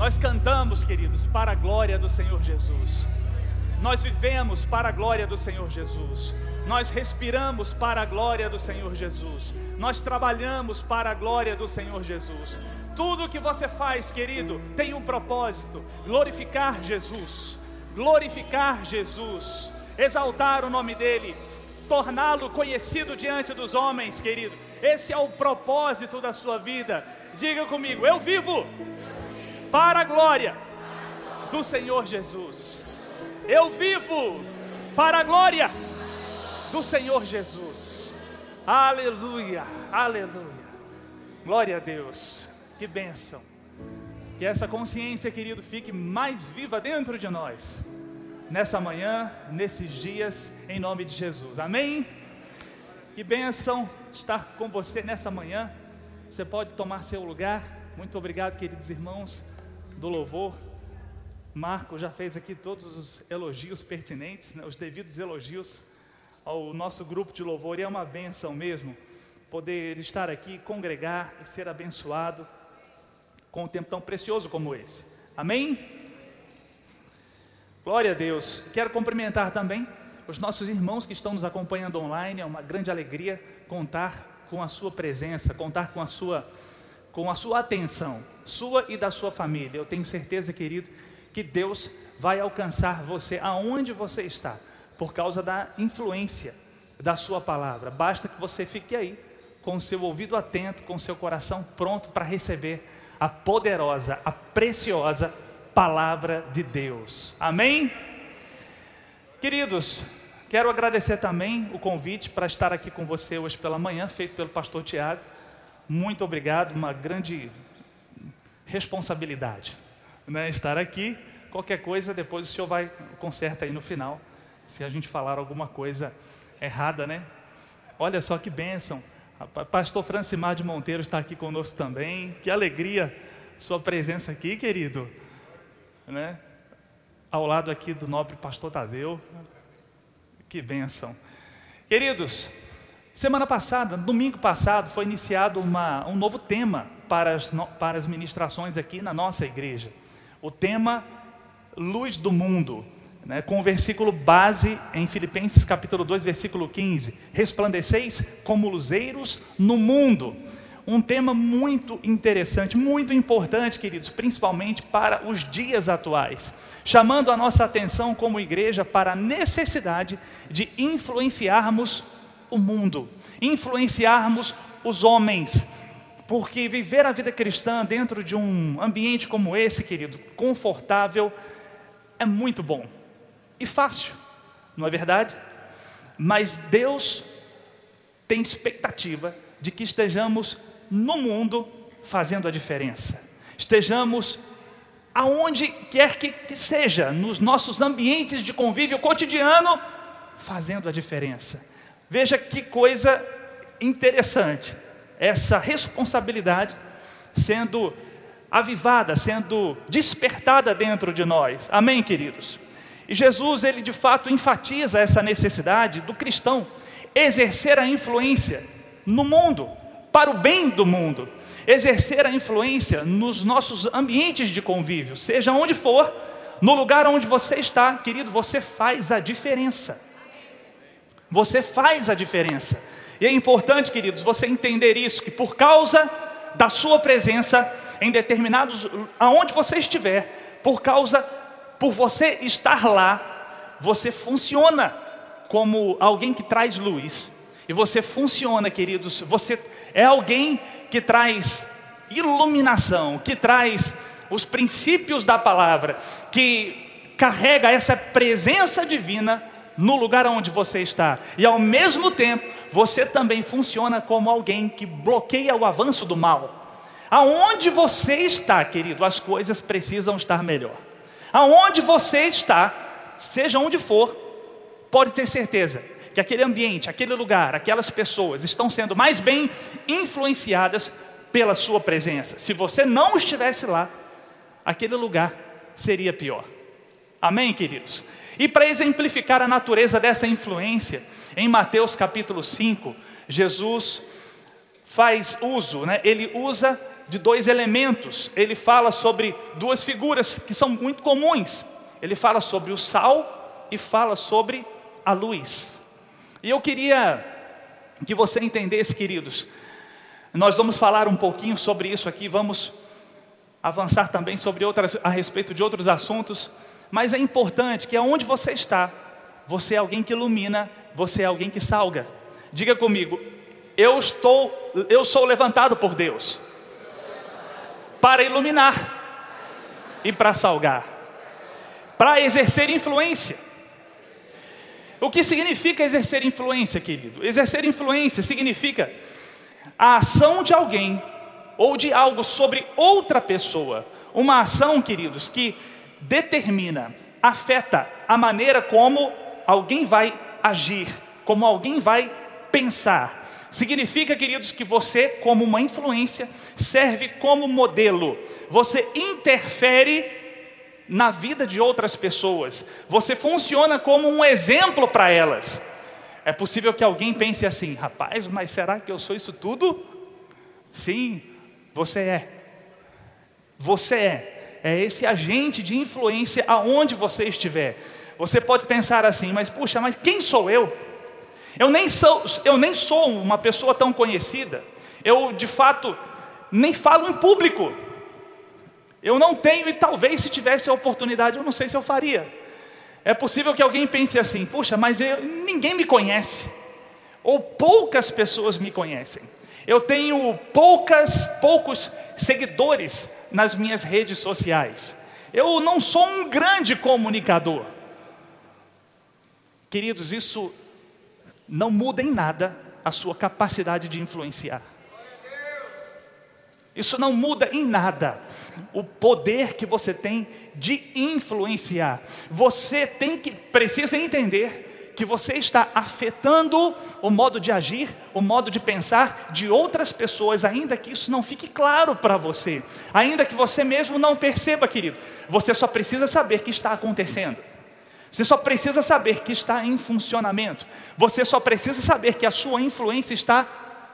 Nós cantamos, queridos, para a glória do Senhor Jesus. Nós vivemos para a glória do Senhor Jesus. Nós respiramos para a glória do Senhor Jesus. Nós trabalhamos para a glória do Senhor Jesus. Tudo que você faz, querido, tem um propósito: glorificar Jesus, glorificar Jesus, exaltar o nome dEle, torná-lo conhecido diante dos homens, querido. Esse é o propósito da sua vida. Diga comigo: eu vivo para a glória do Senhor Jesus. Eu vivo para a glória do Senhor Jesus. Aleluia, aleluia. Glória a Deus. Que bênção. Que essa consciência, querido, fique mais viva dentro de nós. Nessa manhã, nesses dias, em nome de Jesus. Amém? Que bênção estar com você nessa manhã. Você pode tomar seu lugar. Muito obrigado, queridos irmãos do louvor. Marco já fez aqui todos os elogios pertinentes, né, os devidos elogios ao nosso grupo de louvor. E é uma benção mesmo poder estar aqui, congregar e ser abençoado com um tempo tão precioso como esse. Amém? Glória a Deus. Quero cumprimentar também os nossos irmãos que estão nos acompanhando online. É uma grande alegria contar com a sua presença, contar com a sua com a sua atenção, sua e da sua família. Eu tenho certeza, querido, que Deus vai alcançar você aonde você está, por causa da influência da sua palavra. Basta que você fique aí, com seu ouvido atento, com seu coração pronto para receber a poderosa, a preciosa palavra de Deus. Amém? Queridos, quero agradecer também o convite para estar aqui com você hoje pela manhã, feito pelo pastor Tiago. Muito obrigado, uma grande responsabilidade né, estar aqui. Qualquer coisa, depois o senhor vai conserta aí no final, se a gente falar alguma coisa errada, né? Olha só que bênção. Pastor Francimar de Monteiro está aqui conosco também. Que alegria sua presença aqui, querido. Né? Ao lado aqui do nobre pastor Tadeu. Que bênção. Queridos, semana passada, domingo passado, foi iniciado uma, um novo tema para as, para as ministrações aqui na nossa igreja. O tema Luz do Mundo né, com o versículo base em Filipenses capítulo 2, versículo 15: Resplandeceis como luzeiros no mundo. Um tema muito interessante, muito importante, queridos, principalmente para os dias atuais, chamando a nossa atenção como igreja para a necessidade de influenciarmos o mundo, influenciarmos os homens, porque viver a vida cristã dentro de um ambiente como esse, querido, confortável, é muito bom e fácil, não é verdade? Mas Deus tem expectativa de que estejamos no mundo fazendo a diferença, estejamos aonde quer que, que seja, nos nossos ambientes de convívio cotidiano, fazendo a diferença. Veja que coisa interessante, essa responsabilidade sendo avivada, sendo despertada dentro de nós. Amém, queridos? E Jesus, ele de fato enfatiza essa necessidade do cristão exercer a influência no mundo, para o bem do mundo, exercer a influência nos nossos ambientes de convívio, seja onde for, no lugar onde você está, querido, você faz a diferença. Você faz a diferença. E é importante, queridos, você entender isso, que por causa da sua presença em determinados, aonde você estiver, por causa por você estar lá, você funciona como alguém que traz luz. E você funciona, queridos, você é alguém que traz iluminação, que traz os princípios da palavra, que carrega essa presença divina no lugar onde você está. E ao mesmo tempo, você também funciona como alguém que bloqueia o avanço do mal. Aonde você está, querido, as coisas precisam estar melhor. Aonde você está, seja onde for, pode ter certeza que aquele ambiente, aquele lugar, aquelas pessoas estão sendo mais bem influenciadas pela sua presença. Se você não estivesse lá, aquele lugar seria pior. Amém, queridos? E para exemplificar a natureza dessa influência, em Mateus capítulo 5, Jesus faz uso, né? ele usa de dois elementos. Ele fala sobre duas figuras que são muito comuns. Ele fala sobre o sal e fala sobre a luz. E eu queria que você entendesse, queridos. Nós vamos falar um pouquinho sobre isso aqui, vamos avançar também sobre outras a respeito de outros assuntos, mas é importante que aonde você está, você é alguém que ilumina, você é alguém que salga. Diga comigo, eu estou, eu sou levantado por Deus para iluminar e para salgar, para exercer influência. O que significa exercer influência, querido? Exercer influência significa a ação de alguém ou de algo sobre outra pessoa. Uma ação, queridos, que determina, afeta a maneira como alguém vai agir, como alguém vai pensar. Significa, queridos, que você, como uma influência, serve como modelo. Você interfere na vida de outras pessoas. Você funciona como um exemplo para elas. É possível que alguém pense assim: rapaz, mas será que eu sou isso tudo? Sim, você é. Você é. É esse agente de influência aonde você estiver. Você pode pensar assim, mas puxa, mas quem sou eu? Eu nem sou, eu nem sou uma pessoa tão conhecida. Eu, de fato, nem falo em público. Eu não tenho, e talvez se tivesse a oportunidade, eu não sei se eu faria. É possível que alguém pense assim: puxa, mas eu, ninguém me conhece, ou poucas pessoas me conhecem. Eu tenho poucas, poucos seguidores nas minhas redes sociais. Eu não sou um grande comunicador. Queridos, isso não muda em nada a sua capacidade de influenciar. Isso não muda em nada o poder que você tem de influenciar. Você tem que precisa entender que você está afetando o modo de agir, o modo de pensar de outras pessoas, ainda que isso não fique claro para você, ainda que você mesmo não perceba, querido. Você só precisa saber que está acontecendo. Você só precisa saber que está em funcionamento. Você só precisa saber que a sua influência está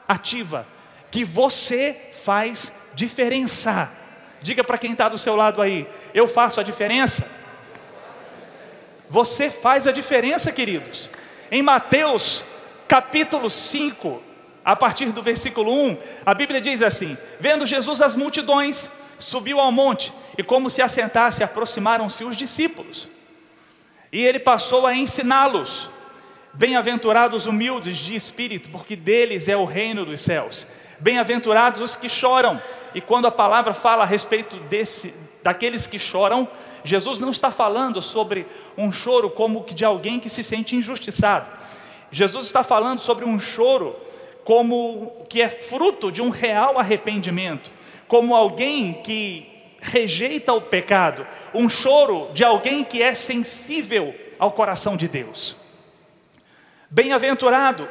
ativa. Que você faz diferença. Diga para quem está do seu lado aí: eu faço a diferença. Você faz a diferença, queridos. Em Mateus capítulo 5, a partir do versículo 1, a Bíblia diz assim: Vendo Jesus as multidões, subiu ao monte, e como se assentasse, aproximaram-se os discípulos. E ele passou a ensiná-los. Bem-aventurados humildes de espírito, porque deles é o reino dos céus. Bem-aventurados os que choram. E quando a palavra fala a respeito desse, daqueles que choram, Jesus não está falando sobre um choro como de alguém que se sente injustiçado. Jesus está falando sobre um choro como que é fruto de um real arrependimento, como alguém que rejeita o pecado, um choro de alguém que é sensível ao coração de Deus. Bem-aventurado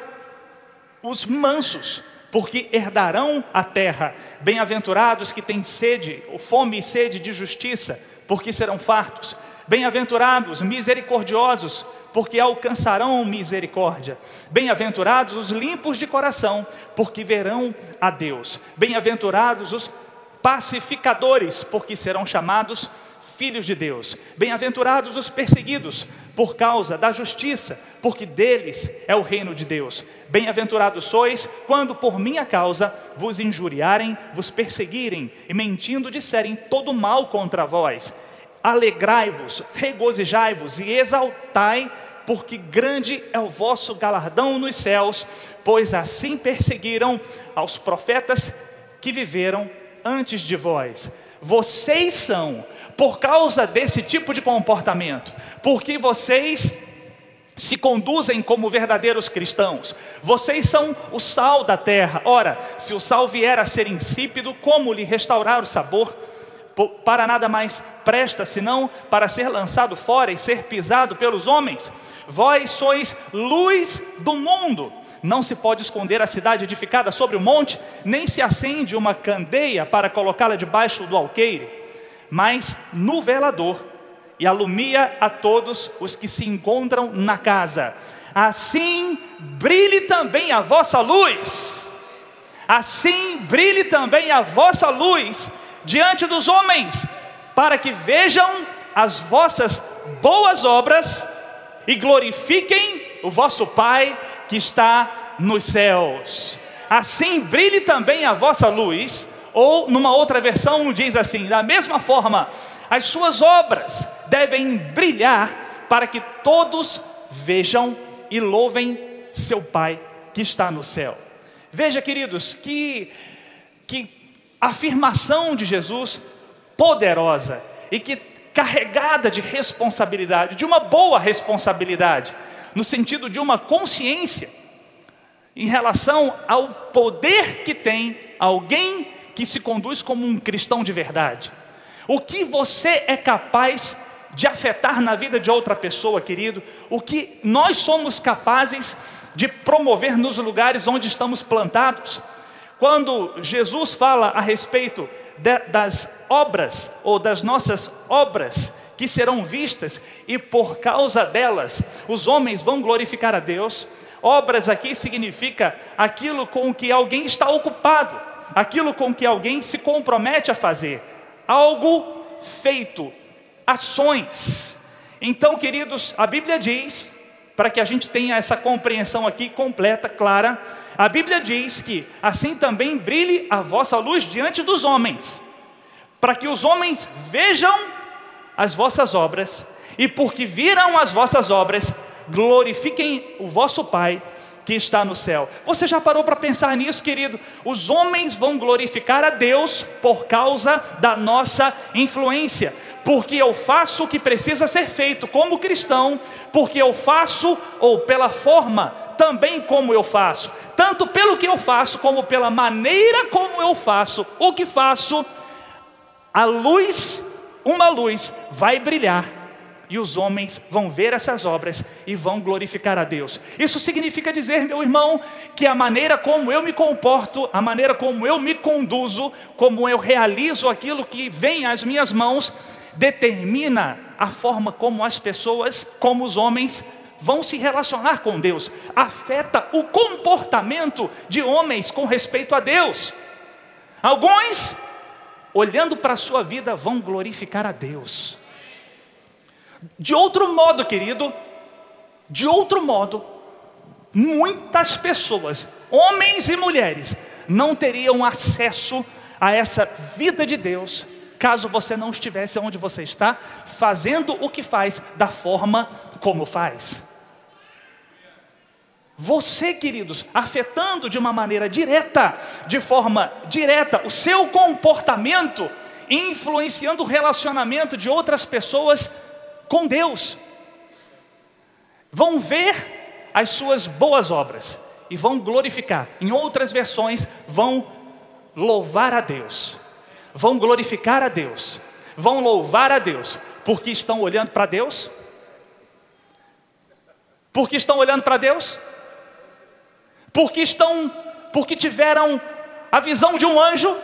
os mansos, porque herdarão a terra. Bem-aventurados que têm sede, ou fome e sede de justiça, porque serão fartos. Bem-aventurados misericordiosos, porque alcançarão misericórdia. Bem-aventurados os limpos de coração, porque verão a Deus. Bem-aventurados os pacificadores, porque serão chamados filhos de Deus. Bem-aventurados os perseguidos por causa da justiça, porque deles é o reino de Deus. Bem-aventurados sois quando por minha causa vos injuriarem, vos perseguirem e mentindo disserem todo mal contra vós. Alegrai-vos, regozijai-vos e exaltai, porque grande é o vosso galardão nos céus, pois assim perseguiram aos profetas que viveram antes de vós. Vocês são, por causa desse tipo de comportamento, porque vocês se conduzem como verdadeiros cristãos. Vocês são o sal da terra. Ora, se o sal vier a ser insípido, como lhe restaurar o sabor? Para nada mais presta senão para ser lançado fora e ser pisado pelos homens. Vós sois luz do mundo. Não se pode esconder a cidade edificada sobre o monte, nem se acende uma candeia para colocá-la debaixo do alqueire, mas no velador, e alumia a todos os que se encontram na casa. Assim brilhe também a vossa luz, Assim brilhe também a vossa luz diante dos homens, para que vejam as vossas boas obras e glorifiquem o vosso Pai que está nos céus. Assim brilhe também a vossa luz, ou numa outra versão diz assim: da mesma forma, as suas obras devem brilhar para que todos vejam e louvem seu Pai que está no céu. Veja, queridos, que, que afirmação de Jesus poderosa e que carregada de responsabilidade, de uma boa responsabilidade, no sentido de uma consciência em relação ao poder que tem alguém que se conduz como um cristão de verdade. O que você é capaz de afetar na vida de outra pessoa, querido, o que nós somos capazes de promover nos lugares onde estamos plantados. Quando Jesus fala a respeito de, das obras ou das nossas obras que serão vistas e por causa delas os homens vão glorificar a Deus. Obras aqui significa aquilo com que alguém está ocupado, aquilo com que alguém se compromete a fazer, algo feito, ações. Então, queridos, a Bíblia diz, para que a gente tenha essa compreensão aqui completa, clara, a Bíblia diz que assim também brilhe a vossa luz diante dos homens, para que os homens vejam as vossas obras, e porque viram as vossas obras, glorifiquem o vosso Pai que está no céu. Você já parou para pensar nisso, querido? Os homens vão glorificar a Deus por causa da nossa influência, porque eu faço o que precisa ser feito como cristão, porque eu faço, ou pela forma também como eu faço, tanto pelo que eu faço, como pela maneira como eu faço, o que faço, a luz, uma luz, vai brilhar e os homens vão ver essas obras e vão glorificar a Deus. Isso significa dizer, meu irmão, que a maneira como eu me comporto, a maneira como eu me conduzo, como eu realizo aquilo que vem às minhas mãos, determina a forma como as pessoas, como os homens, vão se relacionar com Deus, afeta o comportamento de homens com respeito a Deus. Alguns, olhando para a sua vida, vão glorificar a Deus de outro modo, querido, de outro modo, muitas pessoas, homens e mulheres, não teriam acesso a essa vida de Deus caso você não estivesse onde você está, fazendo o que faz, da forma como faz. Você, queridos, afetando de uma maneira direta, de forma direta, o seu comportamento, influenciando o relacionamento de outras pessoas com Deus. Vão ver as suas boas obras e vão glorificar. Em outras versões, vão louvar a Deus, vão glorificar a Deus, vão louvar a Deus, porque estão olhando para Deus. Porque estão olhando para Deus? Porque estão, porque tiveram a visão de um anjo?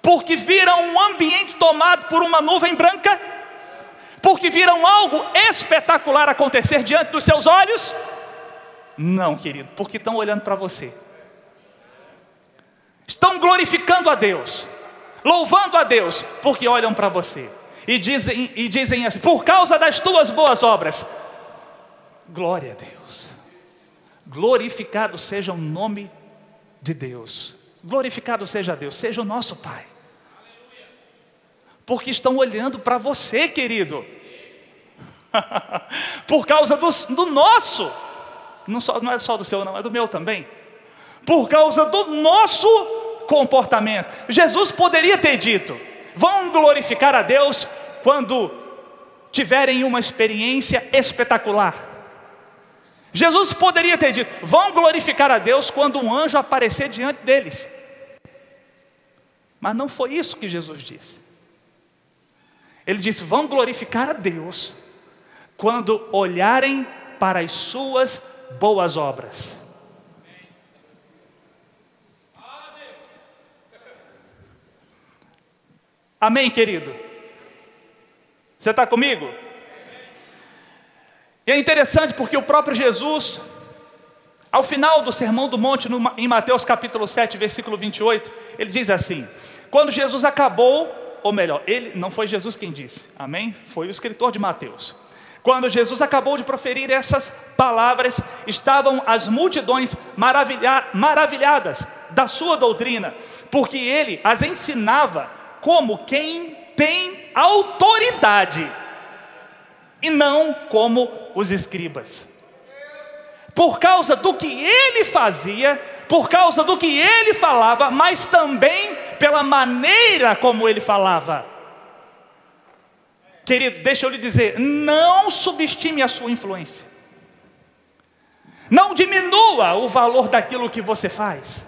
Porque viram um ambiente tomado por uma nuvem branca? porque viram algo espetacular acontecer diante dos seus olhos? Não, querido, porque estão olhando para você. Estão glorificando a Deus, louvando a Deus, porque olham para você e dizem, e dizem assim: por causa das tuas boas obras, glória a Deus, glorificado seja o nome de Deus, glorificado seja Deus, seja o nosso Pai porque estão olhando para você, querido. Por causa do, do nosso, não, só, não é só do seu, não, é do meu também. Por causa do nosso comportamento. Jesus poderia ter dito: vão glorificar a Deus quando tiverem uma experiência espetacular. Jesus poderia ter dito: vão glorificar a Deus quando um anjo aparecer diante deles. Mas não foi isso que Jesus disse. Ele disse: vão glorificar a Deus quando olharem para as suas boas obras. Amém, querido? Você está comigo? E é interessante porque o próprio Jesus Ao final do Sermão do Monte, em Mateus capítulo 7, versículo 28, ele diz assim: Quando Jesus acabou, ou melhor, ele não foi Jesus quem disse, amém? Foi o escritor de Mateus. Quando Jesus acabou de proferir essas palavras, estavam as multidões maravilha maravilhadas da sua doutrina, porque ele as ensinava como quem tem autoridade, e não como os escribas. Por causa do que ele fazia, por causa do que ele falava, mas também pela maneira como ele falava. Querido, deixa eu lhe dizer, não subestime a sua influência. Não diminua o valor daquilo que você faz.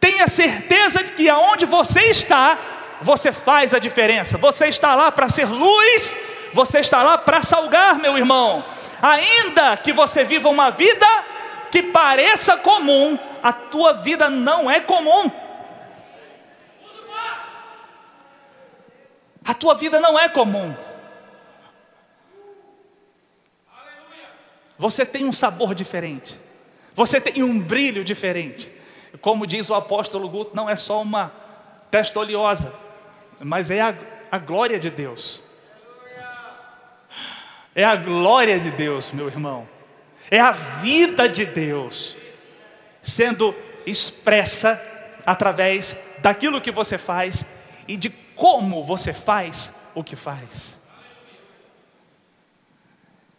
Tenha certeza de que aonde você está, você faz a diferença. Você está lá para ser luz, você está lá para salgar, meu irmão. Ainda que você viva uma vida que pareça comum, a tua vida não é comum. A tua vida não é comum. Você tem um sabor diferente. Você tem um brilho diferente. Como diz o apóstolo Guto, não é só uma testa oleosa, mas é a, a glória de Deus. É a glória de Deus, meu irmão. É a vida de Deus sendo expressa através daquilo que você faz e de como você faz o que faz.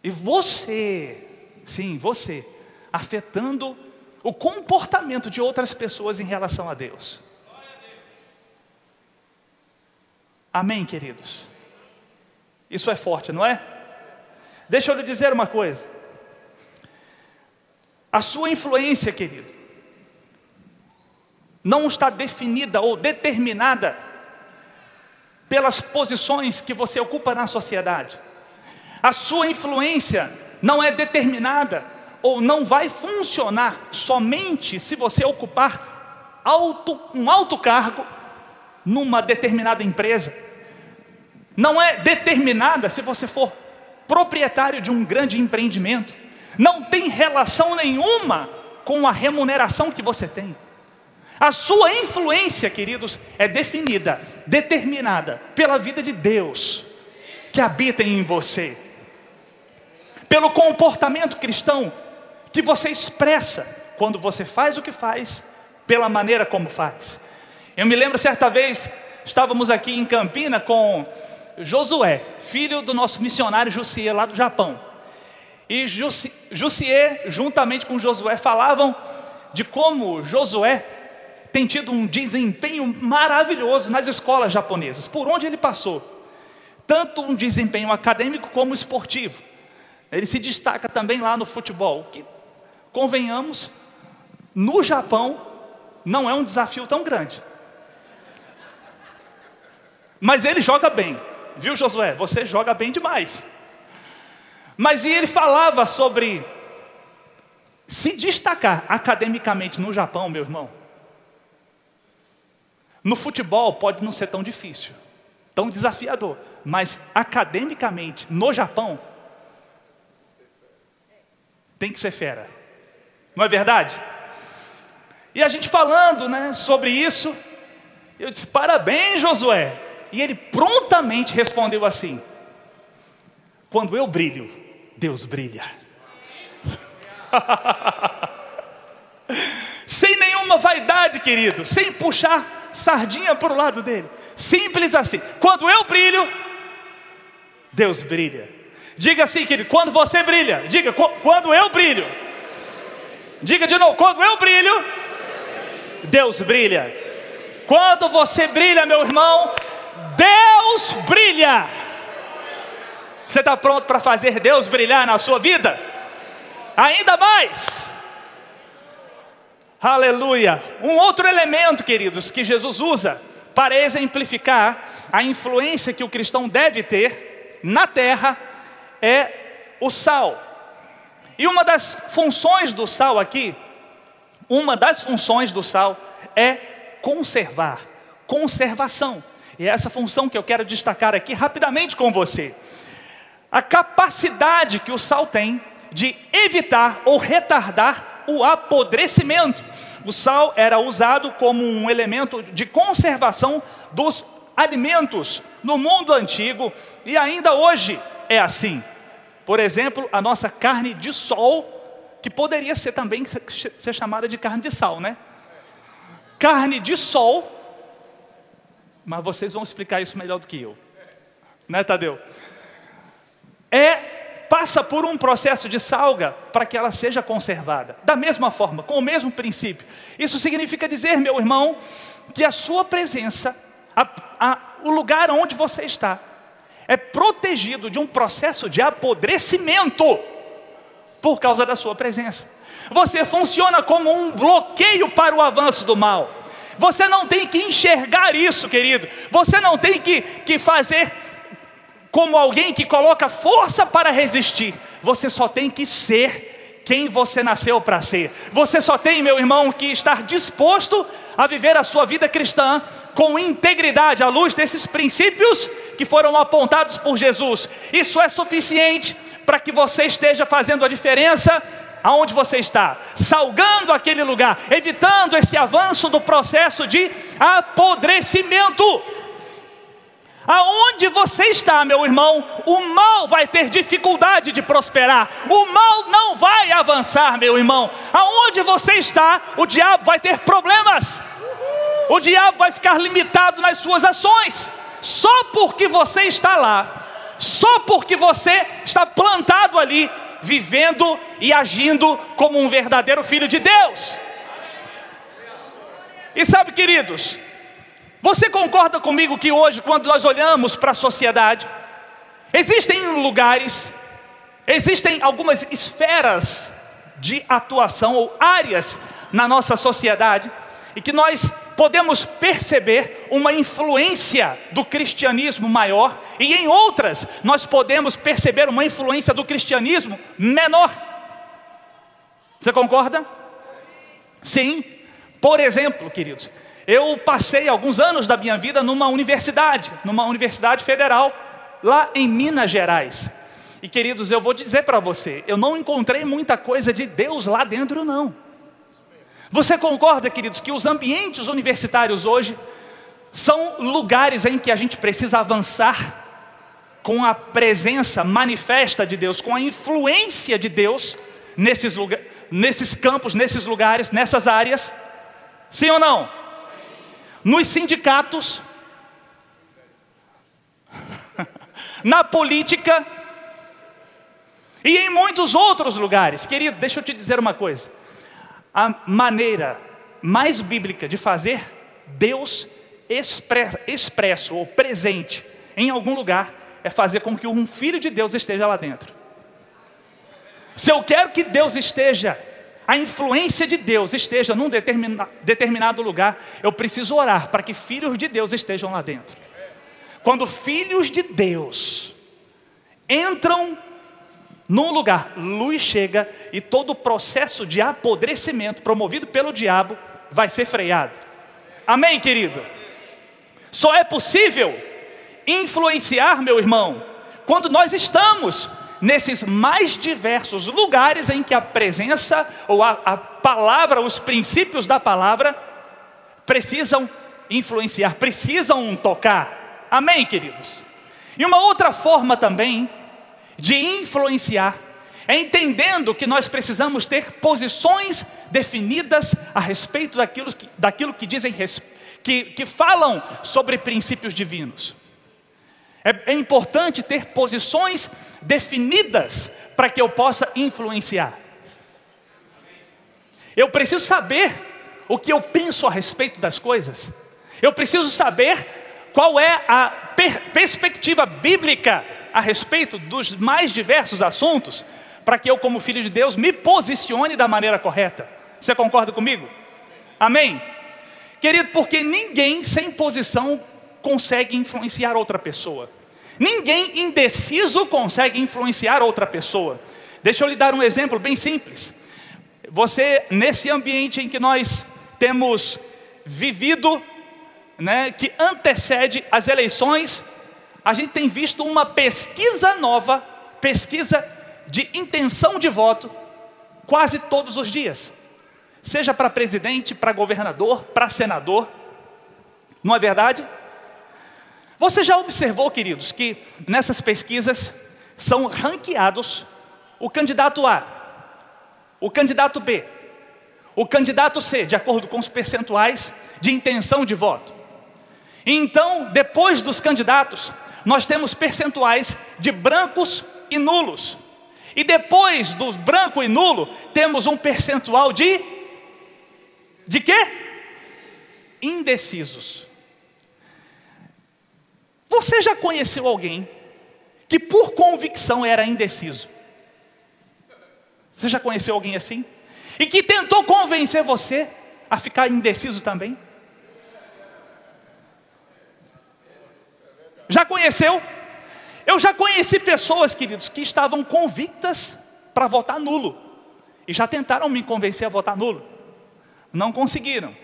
E você sim, você, afetando o comportamento de outras pessoas em relação a Deus. Amém, queridos? Isso é forte, não é? Deixa eu lhe dizer uma coisa. A sua influência, querido, não está definida ou determinada pelas posições que você ocupa na sociedade. A sua influência não é determinada ou não vai funcionar somente se você ocupar alto, um alto cargo numa determinada empresa. Não é determinada se você for proprietário de um grande empreendimento. Não tem relação nenhuma com a remuneração que você tem. A sua influência, queridos, é definida, determinada pela vida de Deus que habita em você pelo comportamento cristão que você expressa quando você faz o que faz, pela maneira como faz. Eu me lembro certa vez, estávamos aqui em Campina com Josué, filho do nosso missionário Jussier, lá do Japão. E Jussier, juntamente com Josué, falavam de como Josué tem tido um desempenho maravilhoso nas escolas japonesas, por onde ele passou. Tanto um desempenho acadêmico como esportivo. Ele se destaca também lá no futebol, que, convenhamos, no Japão não é um desafio tão grande. Mas ele joga bem, viu Josué? Você joga bem demais. Mas e ele falava sobre se destacar academicamente no Japão, meu irmão. No futebol pode não ser tão difícil, tão desafiador, mas academicamente no Japão tem que ser fera. Não é verdade? E a gente falando né, sobre isso, eu disse: parabéns, Josué. E ele prontamente respondeu assim: quando eu brilho, Deus brilha. sem nenhuma vaidade, querido, sem puxar sardinha para o lado dele. Simples assim. Quando eu brilho, Deus brilha. Diga assim, querido, quando você brilha, diga, quando eu brilho. Diga de novo, quando eu brilho, Deus brilha. Quando você brilha, meu irmão, Deus brilha. Você está pronto para fazer Deus brilhar na sua vida? Ainda mais. Aleluia. Um outro elemento, queridos, que Jesus usa para exemplificar a influência que o cristão deve ter na terra é o sal. E uma das funções do sal aqui, uma das funções do sal é conservar, conservação. E é essa função que eu quero destacar aqui rapidamente com você. A capacidade que o sal tem de evitar ou retardar o apodrecimento. O sal era usado como um elemento de conservação dos alimentos no mundo antigo e ainda hoje é assim. Por exemplo, a nossa carne de sol, que poderia ser também ser chamada de carne de sal, né? Carne de sol, mas vocês vão explicar isso melhor do que eu, né, Tadeu? É passa por um processo de salga para que ela seja conservada. Da mesma forma, com o mesmo princípio. Isso significa dizer, meu irmão, que a sua presença, a, a, o lugar onde você está, é protegido de um processo de apodrecimento por causa da sua presença. Você funciona como um bloqueio para o avanço do mal. Você não tem que enxergar isso, querido. Você não tem que, que fazer como alguém que coloca força para resistir. Você só tem que ser quem você nasceu para ser. Você só tem, meu irmão, que estar disposto a viver a sua vida cristã com integridade, à luz desses princípios que foram apontados por Jesus. Isso é suficiente para que você esteja fazendo a diferença aonde você está, salgando aquele lugar, evitando esse avanço do processo de apodrecimento. Aonde você está, meu irmão, o mal vai ter dificuldade de prosperar, o mal não vai avançar, meu irmão. Aonde você está, o diabo vai ter problemas, o diabo vai ficar limitado nas suas ações, só porque você está lá, só porque você está plantado ali, vivendo e agindo como um verdadeiro filho de Deus. E sabe, queridos, você concorda comigo que hoje, quando nós olhamos para a sociedade, existem lugares, existem algumas esferas de atuação ou áreas na nossa sociedade e que nós podemos perceber uma influência do cristianismo maior e em outras nós podemos perceber uma influência do cristianismo menor. Você concorda? Sim. Por exemplo, queridos, eu passei alguns anos da minha vida numa universidade, numa universidade federal, lá em Minas Gerais. E queridos, eu vou dizer para você, eu não encontrei muita coisa de Deus lá dentro, não. Você concorda, queridos, que os ambientes universitários hoje são lugares em que a gente precisa avançar com a presença manifesta de Deus, com a influência de Deus nesses, lugar, nesses campos, nesses lugares, nessas áreas? Sim ou não? nos sindicatos, na política e em muitos outros lugares. Querido, deixa eu te dizer uma coisa: a maneira mais bíblica de fazer Deus expresso ou presente em algum lugar é fazer com que um filho de Deus esteja lá dentro. Se eu quero que Deus esteja a influência de Deus esteja num determina, determinado lugar, eu preciso orar para que filhos de Deus estejam lá dentro. Quando filhos de Deus entram num lugar, luz chega e todo o processo de apodrecimento promovido pelo diabo vai ser freado. Amém, querido? Só é possível influenciar, meu irmão, quando nós estamos nesses mais diversos lugares em que a presença ou a, a palavra, os princípios da palavra precisam influenciar, precisam tocar. Amém, queridos? E uma outra forma também de influenciar é entendendo que nós precisamos ter posições definidas a respeito daquilo que, daquilo que dizem, que, que falam sobre princípios divinos. É, é importante ter posições definidas para que eu possa influenciar. Eu preciso saber o que eu penso a respeito das coisas. Eu preciso saber qual é a per perspectiva bíblica a respeito dos mais diversos assuntos, para que eu, como filho de Deus, me posicione da maneira correta. Você concorda comigo? Amém? Querido, porque ninguém sem posição consegue influenciar outra pessoa. Ninguém indeciso consegue influenciar outra pessoa. Deixa eu lhe dar um exemplo bem simples. Você, nesse ambiente em que nós temos vivido, né, que antecede as eleições, a gente tem visto uma pesquisa nova, pesquisa de intenção de voto, quase todos os dias. seja para presidente, para governador, para senador. Não é verdade? Você já observou, queridos, que nessas pesquisas são ranqueados o candidato A, o candidato B, o candidato C, de acordo com os percentuais de intenção de voto. Então, depois dos candidatos, nós temos percentuais de brancos e nulos. E depois dos branco e nulo, temos um percentual de de quê? Indecisos. Você já conheceu alguém que por convicção era indeciso? Você já conheceu alguém assim? E que tentou convencer você a ficar indeciso também? Já conheceu? Eu já conheci pessoas, queridos, que estavam convictas para votar nulo. E já tentaram me convencer a votar nulo. Não conseguiram.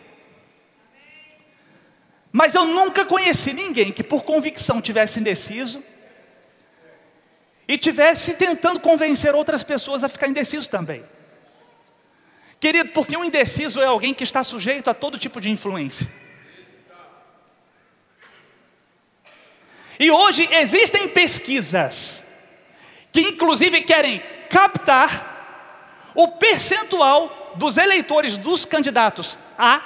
Mas eu nunca conheci ninguém que por convicção tivesse indeciso e tivesse tentando convencer outras pessoas a ficar indeciso também. Querido, porque um indeciso é alguém que está sujeito a todo tipo de influência. E hoje existem pesquisas que inclusive querem captar o percentual dos eleitores dos candidatos A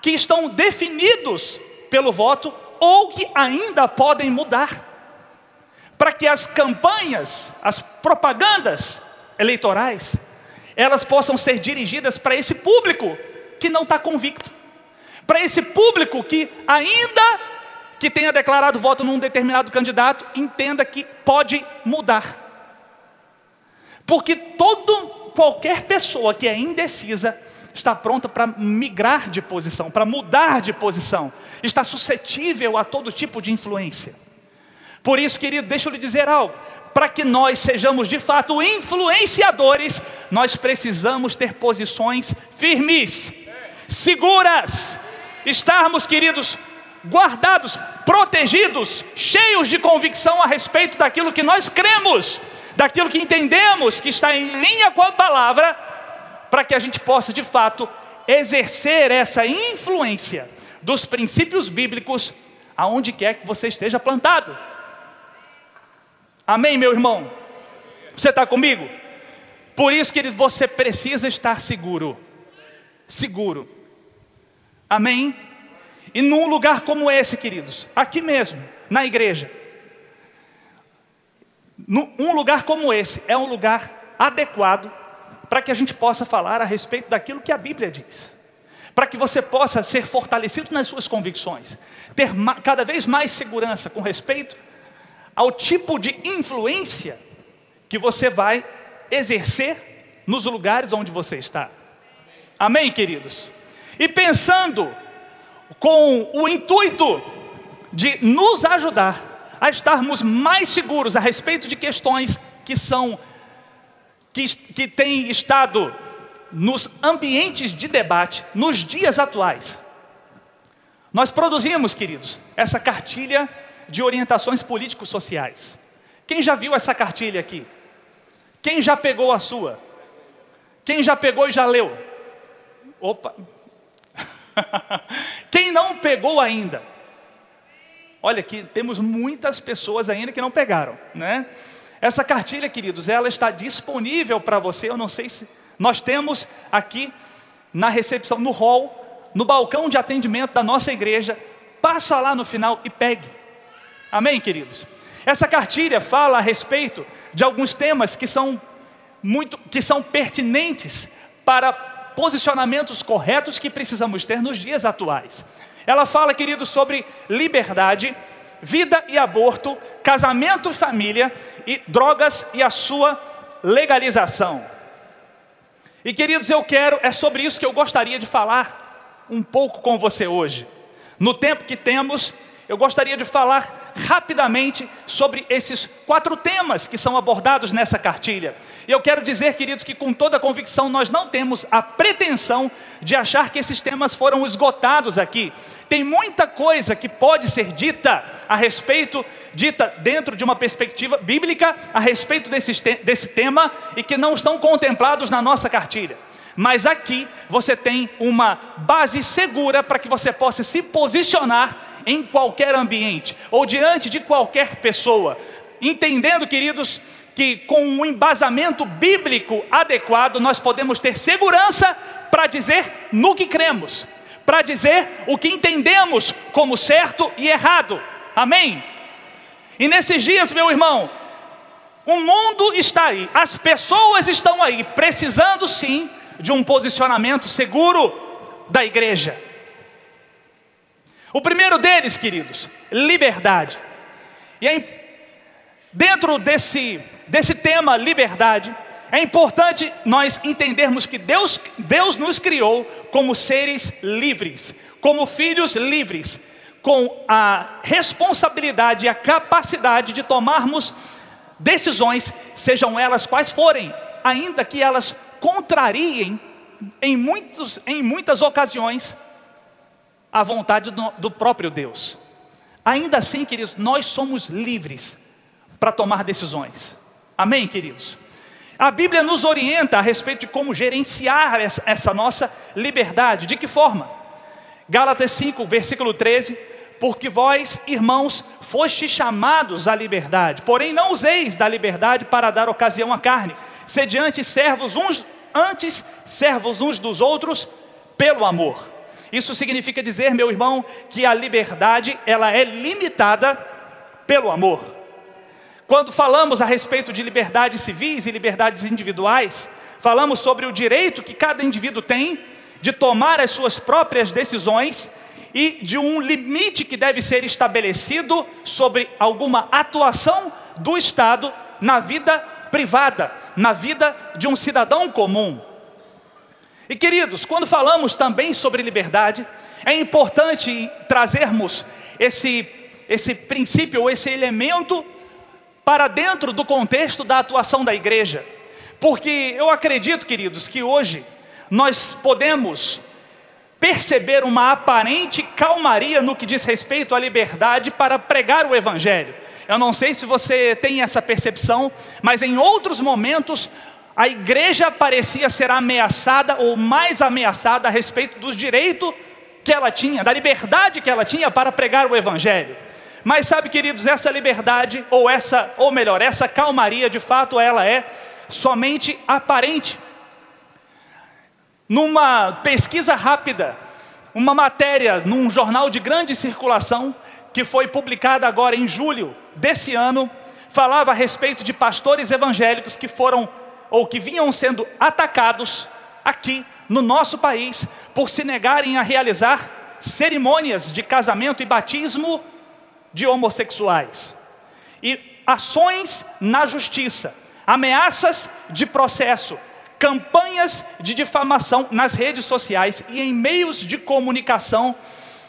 que estão definidos pelo voto ou que ainda podem mudar. Para que as campanhas, as propagandas eleitorais, elas possam ser dirigidas para esse público que não está convicto, para esse público que ainda que tenha declarado voto num determinado candidato, entenda que pode mudar. Porque todo, qualquer pessoa que é indecisa, está pronta para migrar de posição, para mudar de posição, está suscetível a todo tipo de influência. Por isso, querido, deixa eu lhe dizer algo: para que nós sejamos de fato influenciadores, nós precisamos ter posições firmes, seguras, estarmos, queridos, guardados, protegidos, cheios de convicção a respeito daquilo que nós cremos, daquilo que entendemos que está em linha com a palavra, para que a gente possa de fato exercer essa influência dos princípios bíblicos aonde quer que você esteja plantado. Amém, meu irmão? Você está comigo? Por isso, querido, você precisa estar seguro. Seguro. Amém? E num lugar como esse, queridos, aqui mesmo, na igreja, um lugar como esse é um lugar adequado para que a gente possa falar a respeito daquilo que a Bíblia diz. Para que você possa ser fortalecido nas suas convicções, ter cada vez mais segurança com respeito ao tipo de influência que você vai exercer nos lugares onde você está. Amém, queridos? E pensando com o intuito de nos ajudar a estarmos mais seguros a respeito de questões que são que, que têm estado nos ambientes de debate nos dias atuais. Nós produzimos, queridos, essa cartilha de orientações políticos sociais. Quem já viu essa cartilha aqui? Quem já pegou a sua? Quem já pegou e já leu? Opa, Quem não pegou ainda? Olha aqui, temos muitas pessoas ainda que não pegaram, né? Essa cartilha, queridos, ela está disponível para você. Eu não sei se nós temos aqui na recepção, no hall, no balcão de atendimento da nossa igreja. Passa lá no final e pegue. Amém, queridos? Essa cartilha fala a respeito de alguns temas que são muito, que são pertinentes para posicionamentos corretos que precisamos ter nos dias atuais. Ela fala, querido, sobre liberdade, vida e aborto, casamento e família e drogas e a sua legalização. E queridos, eu quero, é sobre isso que eu gostaria de falar um pouco com você hoje. No tempo que temos, eu gostaria de falar rapidamente sobre esses quatro temas que são abordados nessa cartilha. E eu quero dizer, queridos, que com toda convicção nós não temos a pretensão de achar que esses temas foram esgotados aqui. Tem muita coisa que pode ser dita a respeito, dita dentro de uma perspectiva bíblica, a respeito desse, desse tema e que não estão contemplados na nossa cartilha. Mas aqui você tem uma base segura para que você possa se posicionar em qualquer ambiente ou diante de qualquer pessoa. Entendendo, queridos, que com um embasamento bíblico adequado nós podemos ter segurança para dizer no que cremos, para dizer o que entendemos como certo e errado. Amém? E nesses dias, meu irmão, o mundo está aí, as pessoas estão aí, precisando sim de um posicionamento seguro da igreja. O primeiro deles, queridos, liberdade. E aí, dentro desse, desse tema, liberdade, é importante nós entendermos que Deus, Deus nos criou como seres livres, como filhos livres, com a responsabilidade e a capacidade de tomarmos decisões, sejam elas quais forem, ainda que elas contrariem em, muitos, em muitas ocasiões a vontade do, do próprio Deus. Ainda assim, queridos, nós somos livres para tomar decisões. Amém, queridos? A Bíblia nos orienta a respeito de como gerenciar essa, nossa liberdade. De que forma? Gálatas 5, versículo 13 porque vós, irmãos, fostes chamados à liberdade, porém não useis da liberdade para dar ocasião à carne, sediante servos uns, antes servos uns dos outros pelo amor. Isso significa dizer, meu irmão, que a liberdade ela é limitada pelo amor. Quando falamos a respeito de liberdades civis e liberdades individuais, falamos sobre o direito que cada indivíduo tem de tomar as suas próprias decisões e de um limite que deve ser estabelecido sobre alguma atuação do Estado na vida privada, na vida de um cidadão comum. E queridos, quando falamos também sobre liberdade, é importante trazermos esse, esse princípio, esse elemento, para dentro do contexto da atuação da igreja. Porque eu acredito, queridos, que hoje nós podemos perceber uma aparente calmaria no que diz respeito à liberdade para pregar o Evangelho. Eu não sei se você tem essa percepção, mas em outros momentos a igreja parecia ser ameaçada ou mais ameaçada a respeito dos direitos que ela tinha, da liberdade que ela tinha para pregar o Evangelho. Mas sabe, queridos, essa liberdade, ou essa, ou melhor, essa calmaria, de fato, ela é somente aparente. Numa pesquisa rápida, uma matéria num jornal de grande circulação, que foi publicada agora em julho desse ano, falava a respeito de pastores evangélicos que foram ou que vinham sendo atacados aqui no nosso país por se negarem a realizar cerimônias de casamento e batismo de homossexuais. E ações na justiça, ameaças de processo, campanhas de difamação nas redes sociais e em meios de comunicação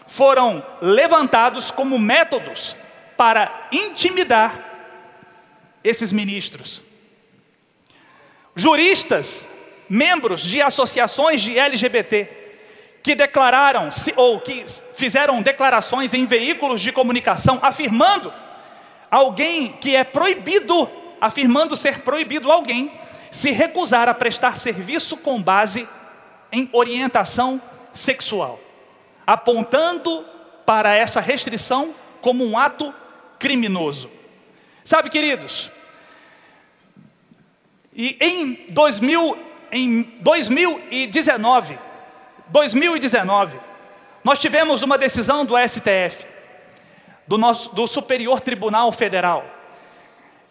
foram levantados como métodos para intimidar esses ministros. Juristas, membros de associações de LGBT, que declararam ou que fizeram declarações em veículos de comunicação afirmando alguém que é proibido, afirmando ser proibido alguém se recusar a prestar serviço com base em orientação sexual, apontando para essa restrição como um ato criminoso. Sabe, queridos, e em, 2000, em 2019, 2019, nós tivemos uma decisão do STF, do, nosso, do Superior Tribunal Federal,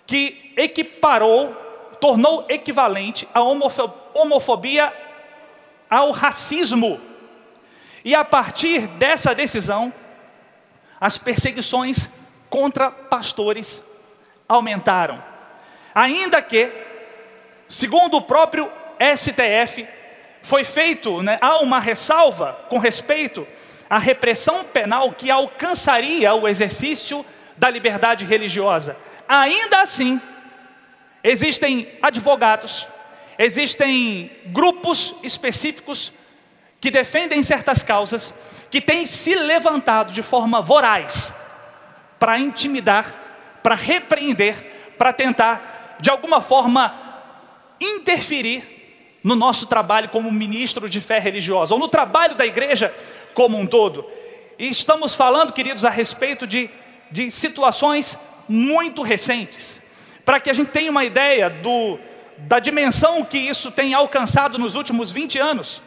que equiparou tornou equivalente a homofobia ao racismo. E a partir dessa decisão, as perseguições contra pastores aumentaram. Ainda que, segundo o próprio STF, foi feito, né, há uma ressalva com respeito à repressão penal que alcançaria o exercício da liberdade religiosa. Ainda assim, Existem advogados, existem grupos específicos que defendem certas causas, que têm se levantado de forma voraz para intimidar, para repreender, para tentar, de alguma forma, interferir no nosso trabalho como ministro de fé religiosa, ou no trabalho da igreja como um todo. E estamos falando, queridos, a respeito de, de situações muito recentes, para que a gente tenha uma ideia do, da dimensão que isso tem alcançado nos últimos 20 anos.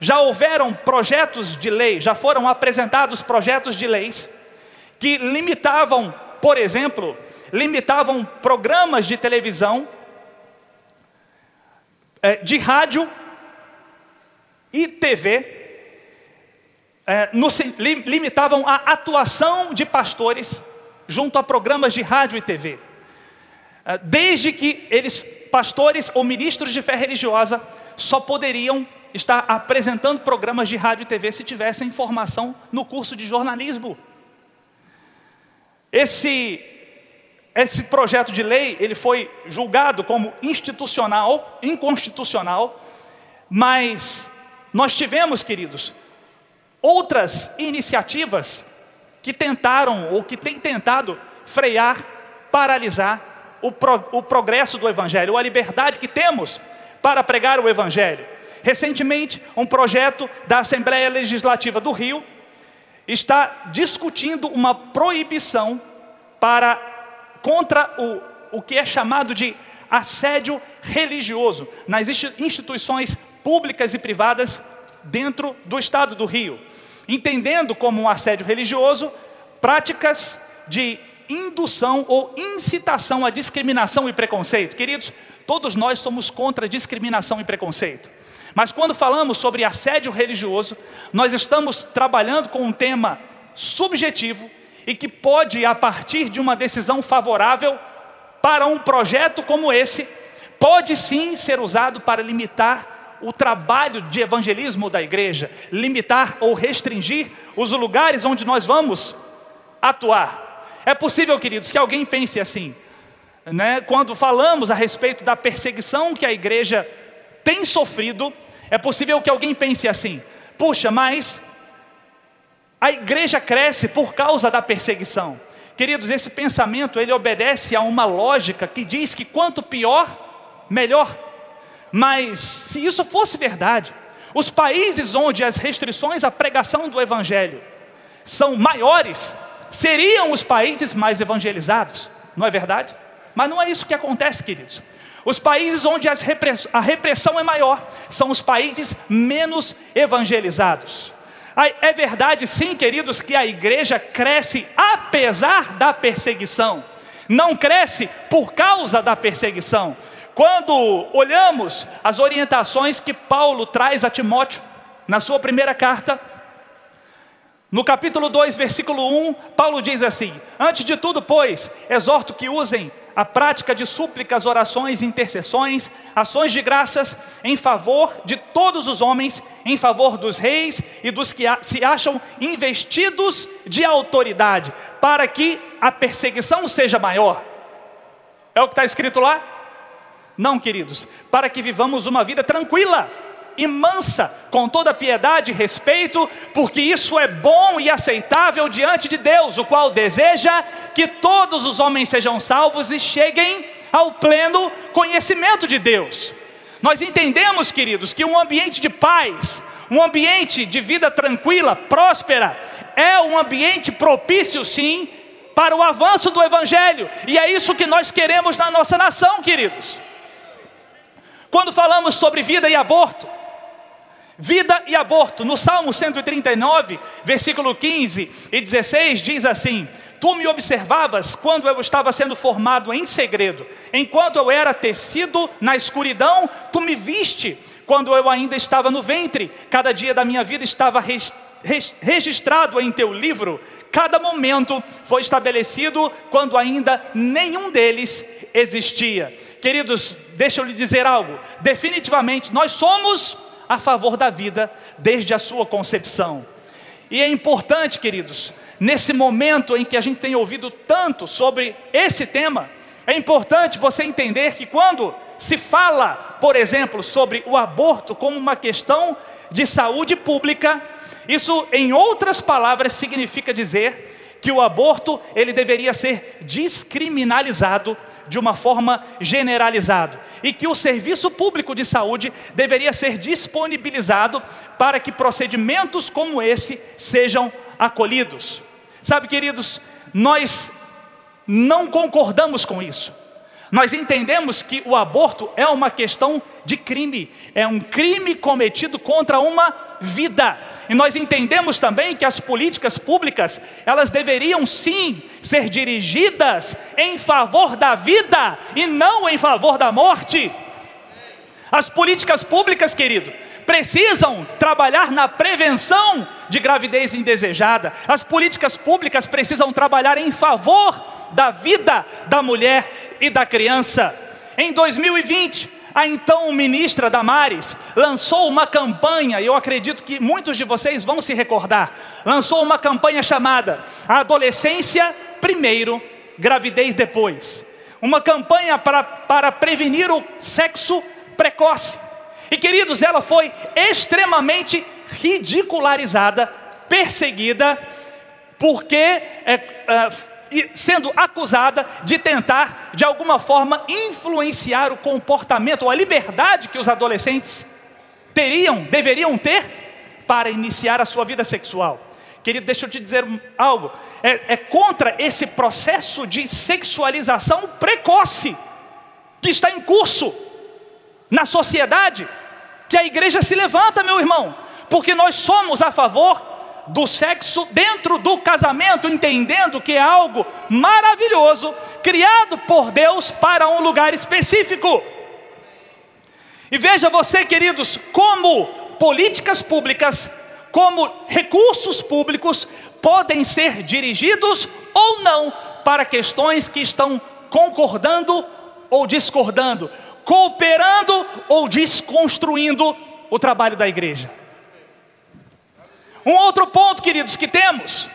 Já houveram projetos de lei, já foram apresentados projetos de leis que limitavam, por exemplo, limitavam programas de televisão, eh, de rádio e TV, no, limitavam a atuação de pastores junto a programas de rádio e TV. É, desde que eles, pastores ou ministros de fé religiosa, só poderiam estar apresentando programas de rádio e TV se tivessem formação no curso de jornalismo. Esse, esse projeto de lei, ele foi julgado como institucional, inconstitucional, mas nós tivemos, queridos, outras iniciativas que tentaram ou que têm tentado frear, paralisar o, pro, o progresso do Evangelho, a liberdade que temos para pregar o Evangelho. Recentemente, um projeto da Assembleia Legislativa do Rio está discutindo uma proibição para contra o, o que é chamado de assédio religioso nas instituições públicas e privadas dentro do estado do Rio, entendendo como um assédio religioso práticas de indução ou incitação à discriminação e preconceito. Queridos, todos nós somos contra discriminação e preconceito. Mas quando falamos sobre assédio religioso, nós estamos trabalhando com um tema subjetivo e que pode, a partir de uma decisão favorável para um projeto como esse, pode sim ser usado para limitar o trabalho de evangelismo da igreja, limitar ou restringir os lugares onde nós vamos atuar. É possível, queridos, que alguém pense assim, né? quando falamos a respeito da perseguição que a igreja tem sofrido, é possível que alguém pense assim: puxa, mas a igreja cresce por causa da perseguição. Queridos, esse pensamento ele obedece a uma lógica que diz que quanto pior, melhor. Mas se isso fosse verdade, os países onde as restrições à pregação do evangelho são maiores, seriam os países mais evangelizados, não é verdade? Mas não é isso que acontece, queridos. Os países onde a repressão é maior são os países menos evangelizados. É verdade, sim, queridos, que a igreja cresce apesar da perseguição, não cresce por causa da perseguição. Quando olhamos as orientações que Paulo traz a Timóteo, na sua primeira carta, no capítulo 2, versículo 1, Paulo diz assim: Antes de tudo, pois, exorto que usem a prática de súplicas, orações, intercessões, ações de graças em favor de todos os homens, em favor dos reis e dos que se acham investidos de autoridade, para que a perseguição seja maior. É o que está escrito lá? Não, queridos, para que vivamos uma vida tranquila e mansa, com toda piedade e respeito, porque isso é bom e aceitável diante de Deus, o qual deseja que todos os homens sejam salvos e cheguem ao pleno conhecimento de Deus. Nós entendemos, queridos, que um ambiente de paz, um ambiente de vida tranquila, próspera, é um ambiente propício, sim, para o avanço do Evangelho, e é isso que nós queremos na nossa nação, queridos. Quando falamos sobre vida e aborto, Vida e aborto. No Salmo 139, versículo 15 e 16, diz assim: Tu me observavas quando eu estava sendo formado em segredo, enquanto eu era tecido na escuridão, tu me viste quando eu ainda estava no ventre. Cada dia da minha vida estava registrado em teu livro, cada momento foi estabelecido quando ainda nenhum deles existia. Queridos, deixa eu lhe dizer algo: definitivamente nós somos a favor da vida desde a sua concepção. E é importante, queridos, nesse momento em que a gente tem ouvido tanto sobre esse tema, é importante você entender que quando se fala, por exemplo, sobre o aborto como uma questão de saúde pública, Isso, em outras palavras, significa dizer que o aborto ele deveria ser descriminalizado de uma forma generalizada e que o serviço público de saúde deveria ser disponibilizado para que procedimentos como esse sejam acolhidos. Sabe, queridos, nós não concordamos com isso. Nós entendemos que o aborto é uma questão de crime, é um crime cometido contra uma vida. E nós entendemos também que as políticas públicas, elas deveriam sim ser dirigidas em favor da vida e não em favor da morte. As políticas públicas, querido, precisam trabalhar na prevenção de gravidez indesejada. As políticas públicas precisam trabalhar em favor da vida da mulher e da criança. Em 2020, a então ministra Damares lançou uma campanha, e eu acredito que muitos de vocês vão se recordar. Lançou uma campanha chamada Adolescência Primeiro, Gravidez Depois. Uma campanha para, para prevenir o sexo precoce. E queridos, ela foi extremamente ridicularizada, perseguida, porque é, é, sendo acusada de tentar, de alguma forma, influenciar o comportamento ou a liberdade que os adolescentes teriam, deveriam ter para iniciar a sua vida sexual. Querido, deixa eu te dizer algo. É, é contra esse processo de sexualização precoce que está em curso na sociedade que a igreja se levanta, meu irmão, porque nós somos a favor do sexo dentro do casamento, entendendo que é algo maravilhoso, criado por Deus para um lugar específico. E veja você, queridos, como políticas públicas, como recursos públicos podem ser dirigidos ou não para questões que estão concordando ou discordando, cooperando ou desconstruindo o trabalho da igreja. Um outro ponto, queridos, que temos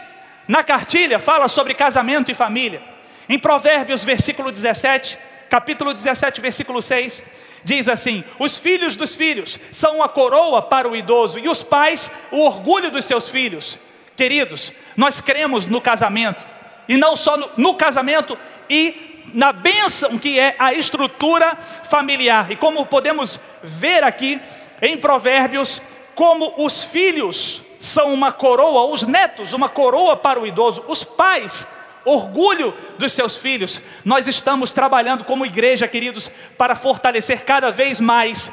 na cartilha fala sobre casamento e família. Em Provérbios, versículo 17, capítulo 17, versículo 6, diz assim: Os filhos dos filhos são a coroa para o idoso, e os pais o orgulho dos seus filhos. Queridos, nós cremos no casamento, e não só no, no casamento, e na bênção que é a estrutura familiar. E como podemos ver aqui em Provérbios, como os filhos são uma coroa, os netos, uma coroa para o idoso, os pais, orgulho dos seus filhos. Nós estamos trabalhando como igreja, queridos, para fortalecer cada vez mais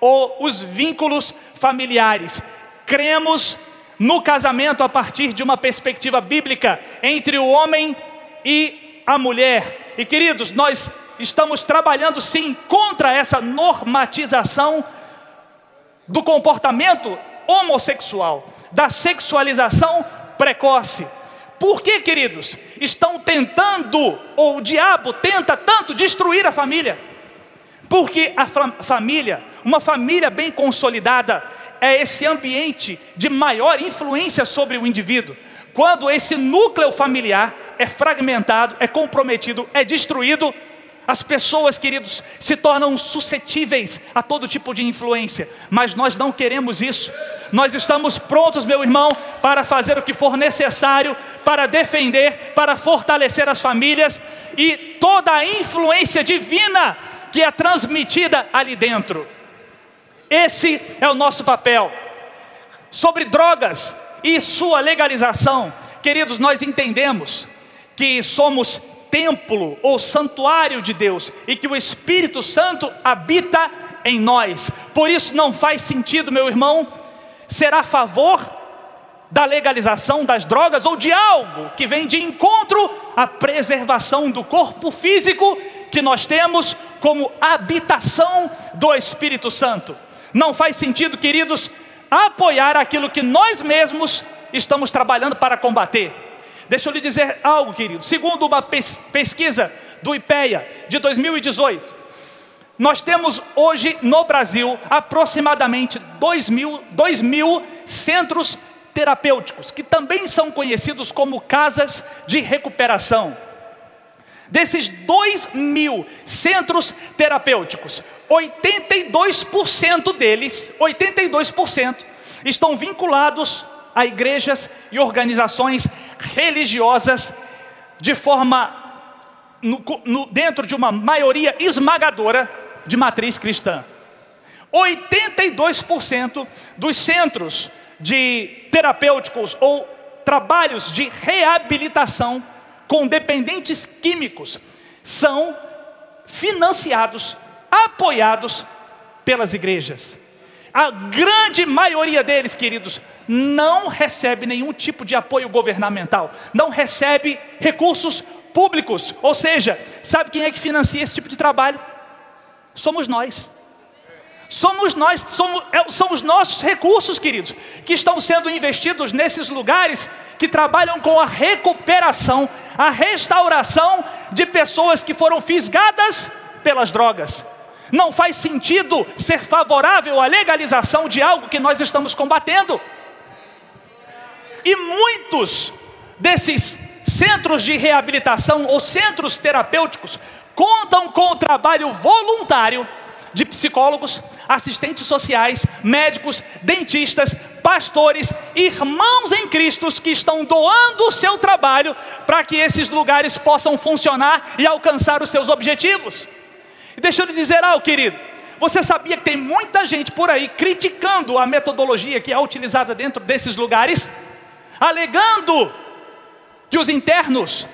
os vínculos familiares. Cremos no casamento a partir de uma perspectiva bíblica entre o homem e a mulher. E queridos, nós estamos trabalhando sim contra essa normatização do comportamento homossexual da sexualização precoce. Por que, queridos? Estão tentando, ou o diabo tenta tanto destruir a família. Porque a família, uma família bem consolidada, é esse ambiente de maior influência sobre o indivíduo. Quando esse núcleo familiar é fragmentado, é comprometido, é destruído, as pessoas, queridos, se tornam suscetíveis a todo tipo de influência, mas nós não queremos isso. Nós estamos prontos, meu irmão, para fazer o que for necessário para defender, para fortalecer as famílias e toda a influência divina que é transmitida ali dentro. Esse é o nosso papel. Sobre drogas e sua legalização, queridos, nós entendemos que somos templo ou santuário de Deus e que o Espírito Santo habita em nós. Por isso não faz sentido, meu irmão, ser a favor da legalização das drogas ou de algo que vem de encontro à preservação do corpo físico que nós temos como habitação do Espírito Santo. Não faz sentido, queridos, apoiar aquilo que nós mesmos estamos trabalhando para combater. Deixa eu lhe dizer algo, querido. Segundo uma pesquisa do IPEA de 2018, nós temos hoje no Brasil aproximadamente 2 mil, 2 mil centros terapêuticos, que também são conhecidos como casas de recuperação. Desses 2 mil centros terapêuticos, 82% deles, 82% estão vinculados a igrejas e organizações religiosas de forma no, no, dentro de uma maioria esmagadora de matriz cristã. 82% dos centros de terapêuticos ou trabalhos de reabilitação com dependentes químicos são financiados, apoiados pelas igrejas. A grande maioria deles, queridos, não recebe nenhum tipo de apoio governamental, não recebe recursos públicos. Ou seja, sabe quem é que financia esse tipo de trabalho? Somos nós. Somos nós, somos, é, são os nossos recursos, queridos, que estão sendo investidos nesses lugares que trabalham com a recuperação, a restauração de pessoas que foram fisgadas pelas drogas. Não faz sentido ser favorável à legalização de algo que nós estamos combatendo. E muitos desses centros de reabilitação ou centros terapêuticos contam com o trabalho voluntário de psicólogos, assistentes sociais, médicos, dentistas, pastores, irmãos em Cristo que estão doando o seu trabalho para que esses lugares possam funcionar e alcançar os seus objetivos. E deixa eu lhe dizer algo, querido. Você sabia que tem muita gente por aí criticando a metodologia que é utilizada dentro desses lugares, alegando que os internos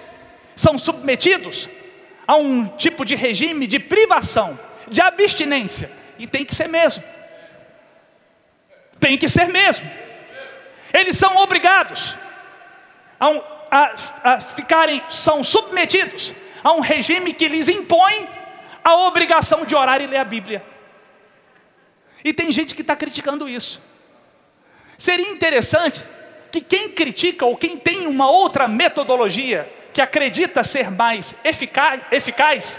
são submetidos a um tipo de regime de privação, de abstinência, e tem que ser mesmo. Tem que ser mesmo. Eles são obrigados a, um, a, a ficarem, são submetidos a um regime que lhes impõe a obrigação de orar e ler a Bíblia. E tem gente que está criticando isso. Seria interessante que quem critica ou quem tem uma outra metodologia que acredita ser mais eficaz, eficaz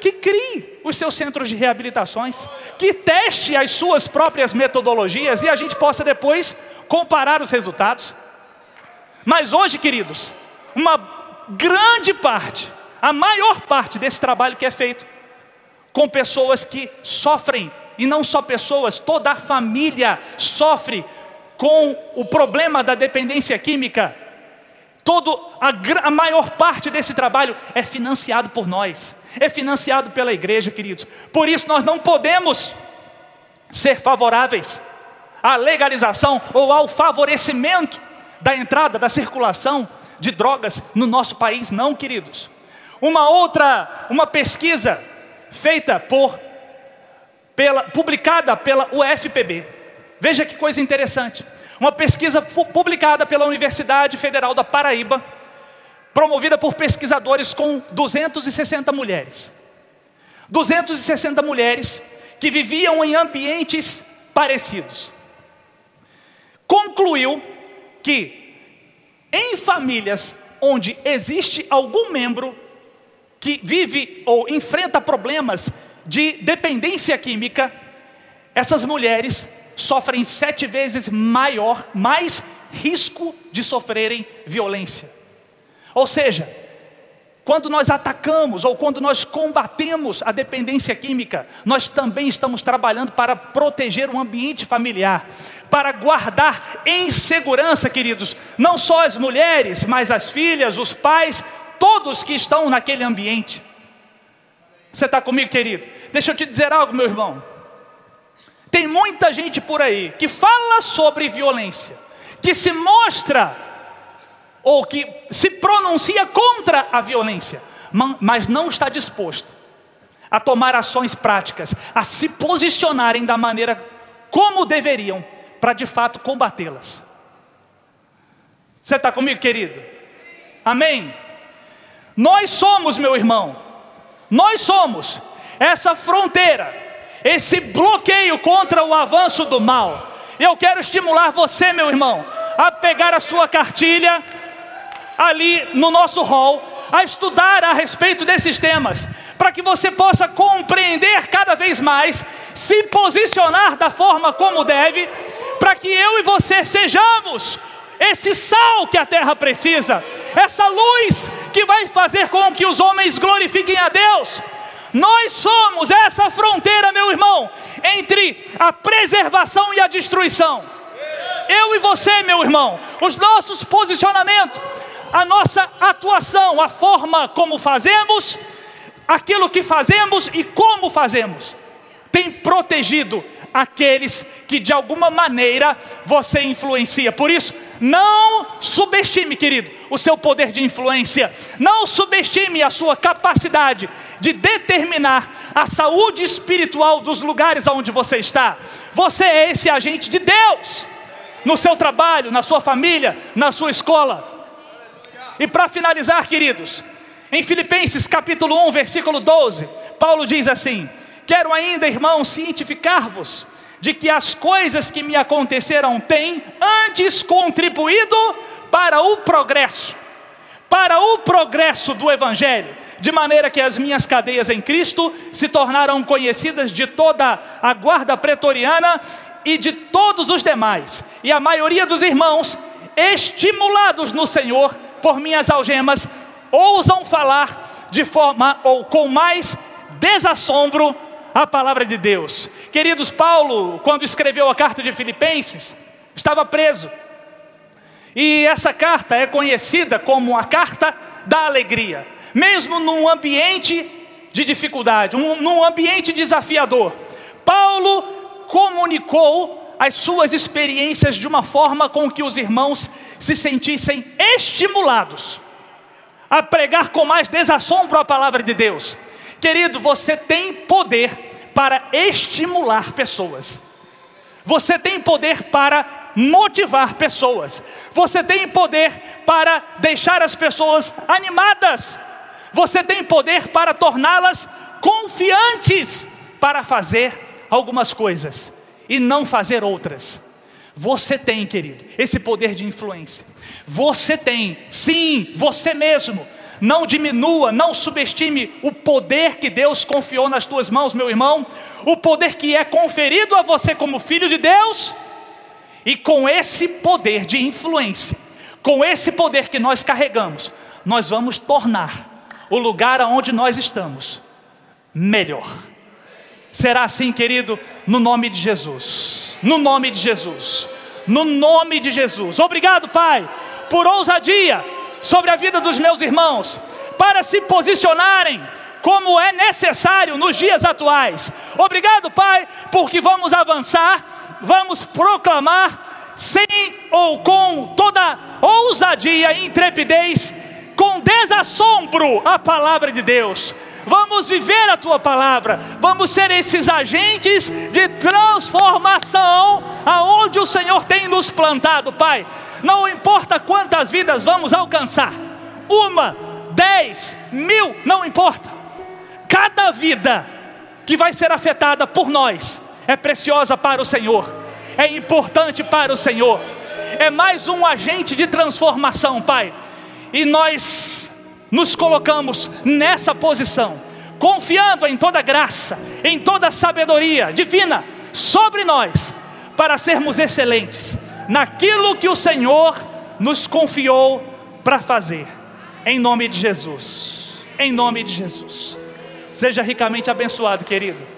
que crie os seus centros de reabilitações, que teste as suas próprias metodologias e a gente possa depois comparar os resultados. Mas hoje, queridos, uma grande parte, a maior parte desse trabalho que é feito com pessoas que sofrem, e não só pessoas, toda a família sofre com o problema da dependência química. Todo a, a maior parte desse trabalho é financiado por nós, é financiado pela igreja, queridos. Por isso nós não podemos ser favoráveis à legalização ou ao favorecimento da entrada, da circulação de drogas no nosso país, não, queridos. Uma outra, uma pesquisa feita por, pela, publicada pela UFPB. Veja que coisa interessante. Uma pesquisa publicada pela Universidade Federal da Paraíba, promovida por pesquisadores com 260 mulheres. 260 mulheres que viviam em ambientes parecidos. Concluiu que em famílias onde existe algum membro que vive ou enfrenta problemas de dependência química, essas mulheres sofrem sete vezes maior, mais risco de sofrerem violência. Ou seja, quando nós atacamos ou quando nós combatemos a dependência química, nós também estamos trabalhando para proteger o ambiente familiar, para guardar em segurança, queridos, não só as mulheres, mas as filhas, os pais, todos que estão naquele ambiente. Você está comigo, querido? Deixa eu te dizer algo, meu irmão. Tem muita gente por aí que fala sobre violência, que se mostra ou que se pronuncia contra a violência, mas não está disposto a tomar ações práticas, a se posicionarem da maneira como deveriam para de fato combatê-las. Você está comigo, querido? Amém? Nós somos, meu irmão, nós somos essa fronteira, esse bloqueio contra o avanço do mal. Eu quero estimular você, meu irmão, a pegar a sua cartilha ali no nosso hall, a estudar a respeito desses temas, para que você possa compreender cada vez mais, se posicionar da forma como deve, para que eu e você sejamos esse sal que a terra precisa, essa luz que vai fazer com que os homens glorifiquem a Deus. Nós somos essa fronteira, meu irmão, entre a preservação e a destruição. eu e você, meu irmão, os nossos posicionamentos, a nossa atuação, a forma como fazemos, aquilo que fazemos e como fazemos, tem protegido aqueles que de alguma maneira você influencia. Por isso, não subestime, querido, o seu poder de influência. Não subestime a sua capacidade de determinar a saúde espiritual dos lugares onde você está. Você é esse agente de Deus no seu trabalho, na sua família, na sua escola. E para finalizar, queridos, em Filipenses capítulo 1, versículo 12, Paulo diz assim: Quero ainda, irmãos, cientificar-vos de que as coisas que me aconteceram têm antes contribuído para o progresso, para o progresso do Evangelho, de maneira que as minhas cadeias em Cristo se tornaram conhecidas de toda a guarda pretoriana e de todos os demais, e a maioria dos irmãos, estimulados no Senhor por minhas algemas, ousam falar de forma ou com mais desassombro a palavra de Deus. Queridos, Paulo, quando escreveu a carta de Filipenses, estava preso. E essa carta é conhecida como a carta da alegria, mesmo num ambiente de dificuldade, um, num ambiente desafiador. Paulo comunicou as suas experiências de uma forma com que os irmãos se sentissem estimulados a pregar com mais desassombro a palavra de Deus. Querido, você tem poder para estimular pessoas. Você tem poder para motivar pessoas. Você tem poder para deixar as pessoas animadas. Você tem poder para torná-las confiantes para fazer algumas coisas e não fazer outras. Você tem, querido, esse poder de influência. Você tem, sim, você mesmo. Não diminua, não subestime o poder que Deus confiou nas tuas mãos, meu irmão. O poder que é conferido a você como filho de Deus. E com esse poder de influência, com esse poder que nós carregamos, nós vamos tornar o lugar aonde nós estamos melhor. Será assim, querido, no nome de Jesus. No nome de Jesus. No nome de Jesus. Obrigado, Pai, por ousadia sobre a vida dos meus irmãos, para se posicionarem como é necessário nos dias atuais. Obrigado, Pai, porque vamos avançar, vamos proclamar sem ou com toda ousadia e intrepidez, com desassombro a palavra de Deus vamos viver a tua palavra, vamos ser esses agentes de transformação aonde o Senhor tem nos plantado, Pai. Não importa quantas vidas vamos alcançar, uma, dez, mil, não importa. Cada vida que vai ser afetada por nós é preciosa para o Senhor, é importante para o Senhor, é mais um agente de transformação, Pai. E nós nos colocamos nessa posição, confiando em toda graça, em toda sabedoria divina sobre nós, para sermos excelentes naquilo que o Senhor nos confiou para fazer, em nome de Jesus. Em nome de Jesus. Seja ricamente abençoado, querido.